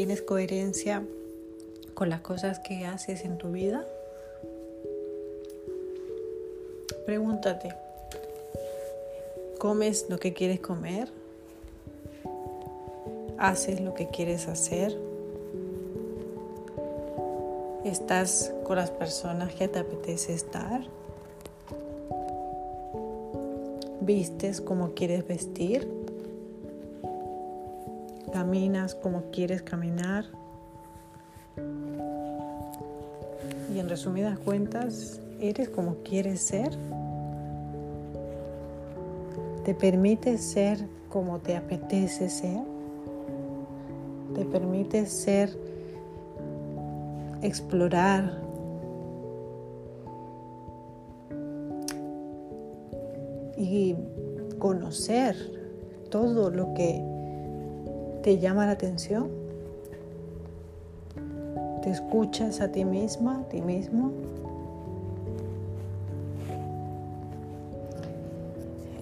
tienes coherencia con las cosas que haces en tu vida? Pregúntate, ¿comes lo que quieres comer? ¿Haces lo que quieres hacer? ¿Estás con las personas que te apetece estar? ¿Vistes como quieres vestir? ¿Caminas como quieres caminar? Y en resumidas cuentas, ¿eres como quieres ser? ¿Te permites ser como te apetece ser? ¿Te permites ser, explorar? Y conocer todo lo que te llama la atención. ¿Te escuchas a ti misma, a ti mismo?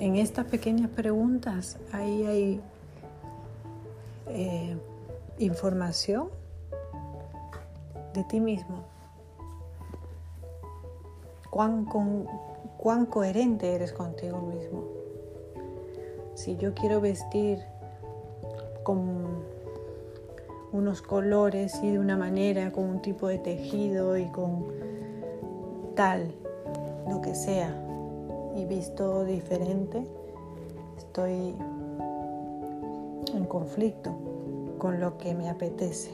En estas pequeñas preguntas ahí hay eh, información de ti mismo. ¿Cuán, cuán coherente eres contigo mismo. Si yo quiero vestir con unos colores y de una manera, con un tipo de tejido y con tal, lo que sea, y visto diferente, estoy en conflicto con lo que me apetece.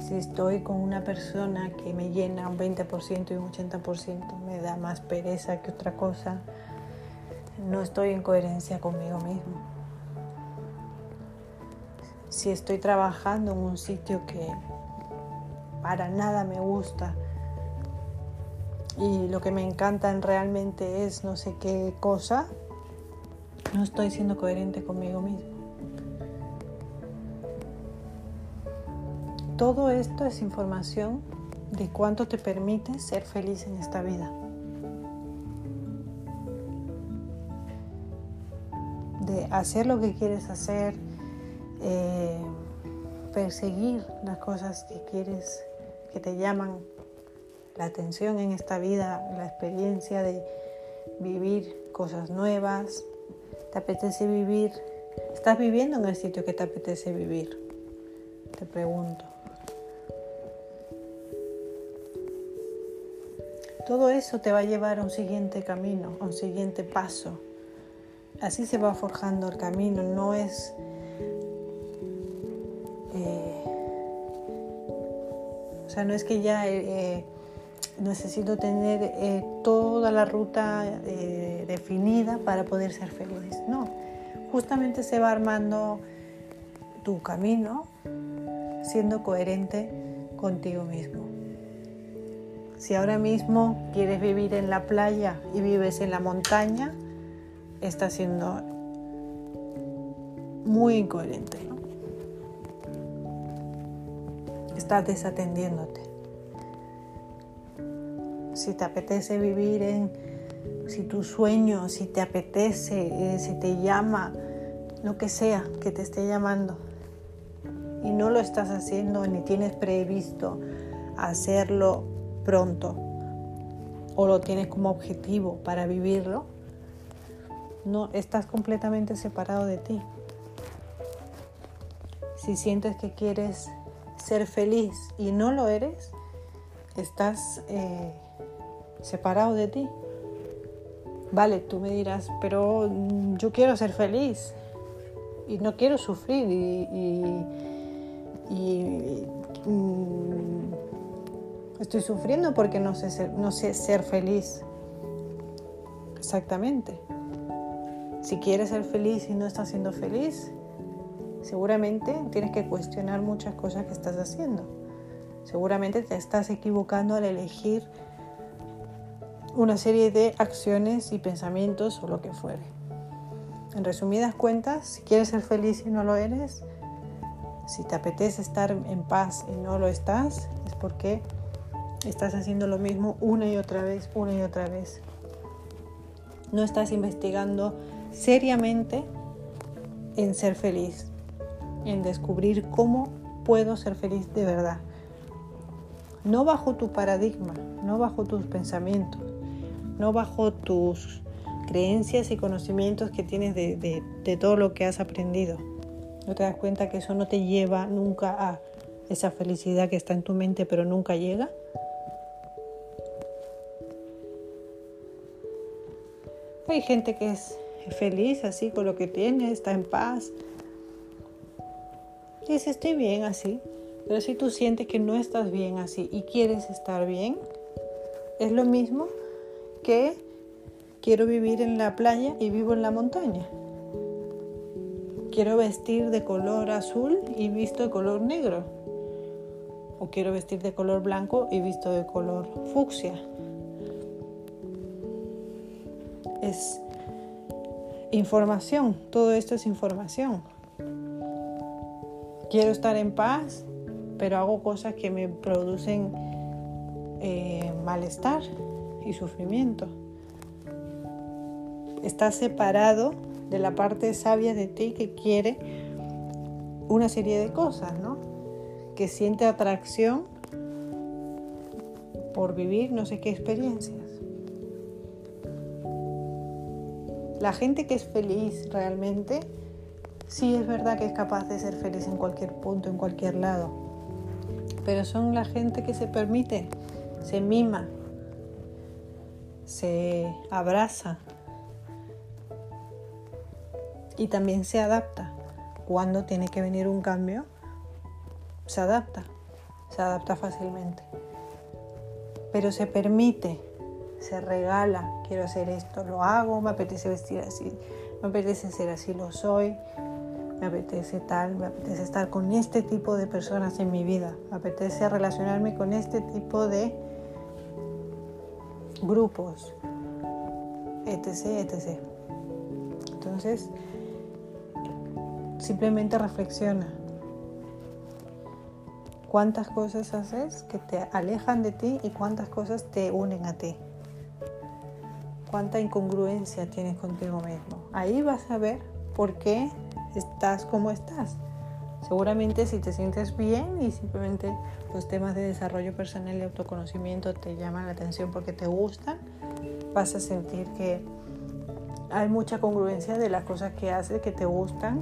Si estoy con una persona que me llena un 20% y un 80%, me da más pereza que otra cosa, no estoy en coherencia conmigo mismo. Si estoy trabajando en un sitio que para nada me gusta y lo que me encanta realmente es no sé qué cosa, no estoy siendo coherente conmigo mismo. Todo esto es información de cuánto te permite ser feliz en esta vida. De hacer lo que quieres hacer, eh, perseguir las cosas que quieres, que te llaman la atención en esta vida, la experiencia de vivir cosas nuevas. ¿Te apetece vivir? ¿Estás viviendo en el sitio que te apetece vivir? Te pregunto. Todo eso te va a llevar a un siguiente camino, a un siguiente paso. Así se va forjando el camino, no es... sea, no es que ya eh, eh, necesito tener toda la ruta definida para poder ser feliz. No, justamente se va armando tu camino siendo coherente contigo mismo. Si ahora mismo quieres vivir en la playa y vives en la montaña, estás siendo muy incoherente. Estás desatendiéndote. Si te apetece vivir en, si tu sueño, si te apetece, eh, si te llama, lo que sea que te esté llamando, y no lo estás haciendo ni tienes previsto hacerlo pronto o lo tienes como objetivo para vivirlo, no estás completamente separado de ti. Si sientes que quieres ser feliz y no lo eres, estás eh, separado de ti. Vale, tú me dirás, pero yo quiero ser feliz y no quiero sufrir y, y, mm, Estoy sufriendo porque no sé ser, no sé ser feliz. Exactamente. Si quieres ser feliz y no estás siendo feliz, seguramente tienes que cuestionar muchas cosas que estás haciendo. Seguramente te estás equivocando al elegir una serie de acciones y pensamientos o lo que fuere. En resumidas cuentas, si quieres ser feliz y no lo eres, si te apetece estar en paz y no lo estás, es porque Estás haciendo lo mismo una y otra vez, una y otra vez. No estás investigando seriamente en ser feliz, en descubrir cómo puedo ser feliz de verdad. No bajo tu paradigma, no bajo tus pensamientos, no bajo tus creencias y conocimientos que tienes de, de todo lo que has aprendido. No te das cuenta que eso no te lleva nunca a esa felicidad que está en tu mente pero nunca llega. Hay gente que es feliz así con lo que tiene, está en paz. Dice, estoy bien así. Pero si tú sientes que no estás bien así y quieres estar bien, es lo mismo que quiero vivir en la playa y vivo en la montaña. Quiero vestir de color azul y visto de color negro. O quiero vestir de color blanco y visto de color fucsia. Es información, todo esto es información. Quiero estar en paz, pero hago cosas que me producen eh, malestar y sufrimiento. Estás separado de la parte sabia de ti que quiere una serie de cosas, ¿no? Que siente atracción por vivir no sé qué experiencias. La gente que es feliz realmente, sí es verdad que es capaz de ser feliz en cualquier punto, en cualquier lado, pero son la gente que se permite, se mima, se abraza, y también se adapta. Cuando tiene que venir un cambio, se adapta, se adapta fácilmente. Pero se permite, se regala, quiero hacer esto, lo hago, me apetece vestir así, me apetece ser así, lo soy, me apetece tal, me apetece estar con este tipo de personas en mi vida, me apetece relacionarme con este tipo de grupos, etc, etc. Entonces, Simplemente reflexiona. ¿Cuántas cosas haces que te alejan de ti y cuántas cosas te unen a ti? ¿Cuánta incongruencia tienes contigo mismo? Ahí vas a ver por qué estás como estás. Seguramente si te sientes bien y simplemente los temas de desarrollo personal y autoconocimiento te llaman la atención porque te gustan, vas a sentir que hay mucha congruencia de las cosas que haces que te gustan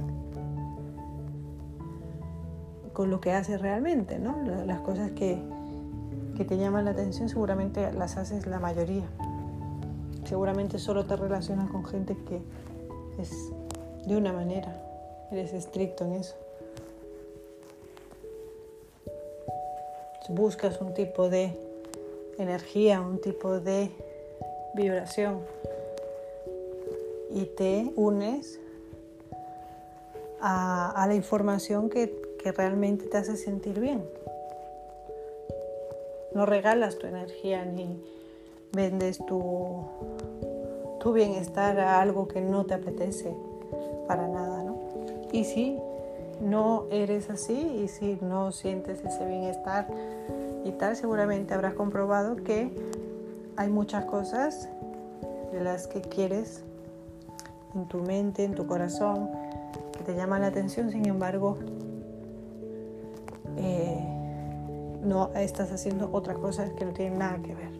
con lo que haces realmente, ¿no? Las cosas que, que te llaman la atención seguramente las haces la mayoría. Seguramente solo te relacionas con gente que es de una manera, eres estricto en eso. Buscas un tipo de energía, un tipo de vibración y te unes a, la información que que realmente te hace sentir bien. No regalas tu energía ni vendes tu, tu bienestar a algo que no te apetece para nada, ¿no? Y si no eres así y si no sientes ese bienestar y tal, seguramente habrás comprobado que hay muchas cosas de las que quieres en tu mente, en tu corazón, que te llaman la atención, sin embargo, eh, no estás haciendo otra cosa que no tiene nada que ver.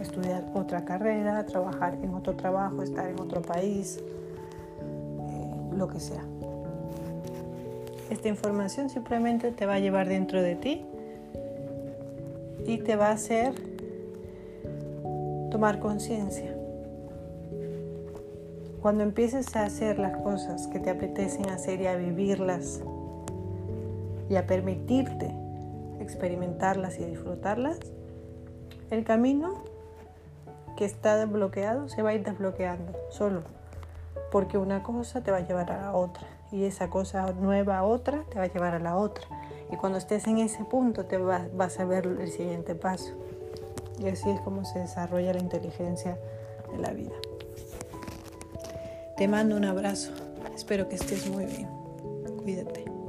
Estudiar otra carrera, trabajar en otro trabajo, estar en otro país, eh, lo que sea. Esta información simplemente te va a llevar dentro de ti y te va a hacer tomar conciencia. Cuando empieces a hacer las cosas que te apetecen hacer y a vivirlas y a permitirte experimentarlas y disfrutarlas, el camino que está desbloqueado se va a ir desbloqueando solo, porque una cosa te va a llevar a la otra y esa cosa nueva otra te va a llevar a la otra. Y cuando estés en ese punto te vas a ver el siguiente paso. Y así es como se desarrolla la inteligencia de la vida. Te mando un abrazo. Espero que estés muy bien. Cuídate.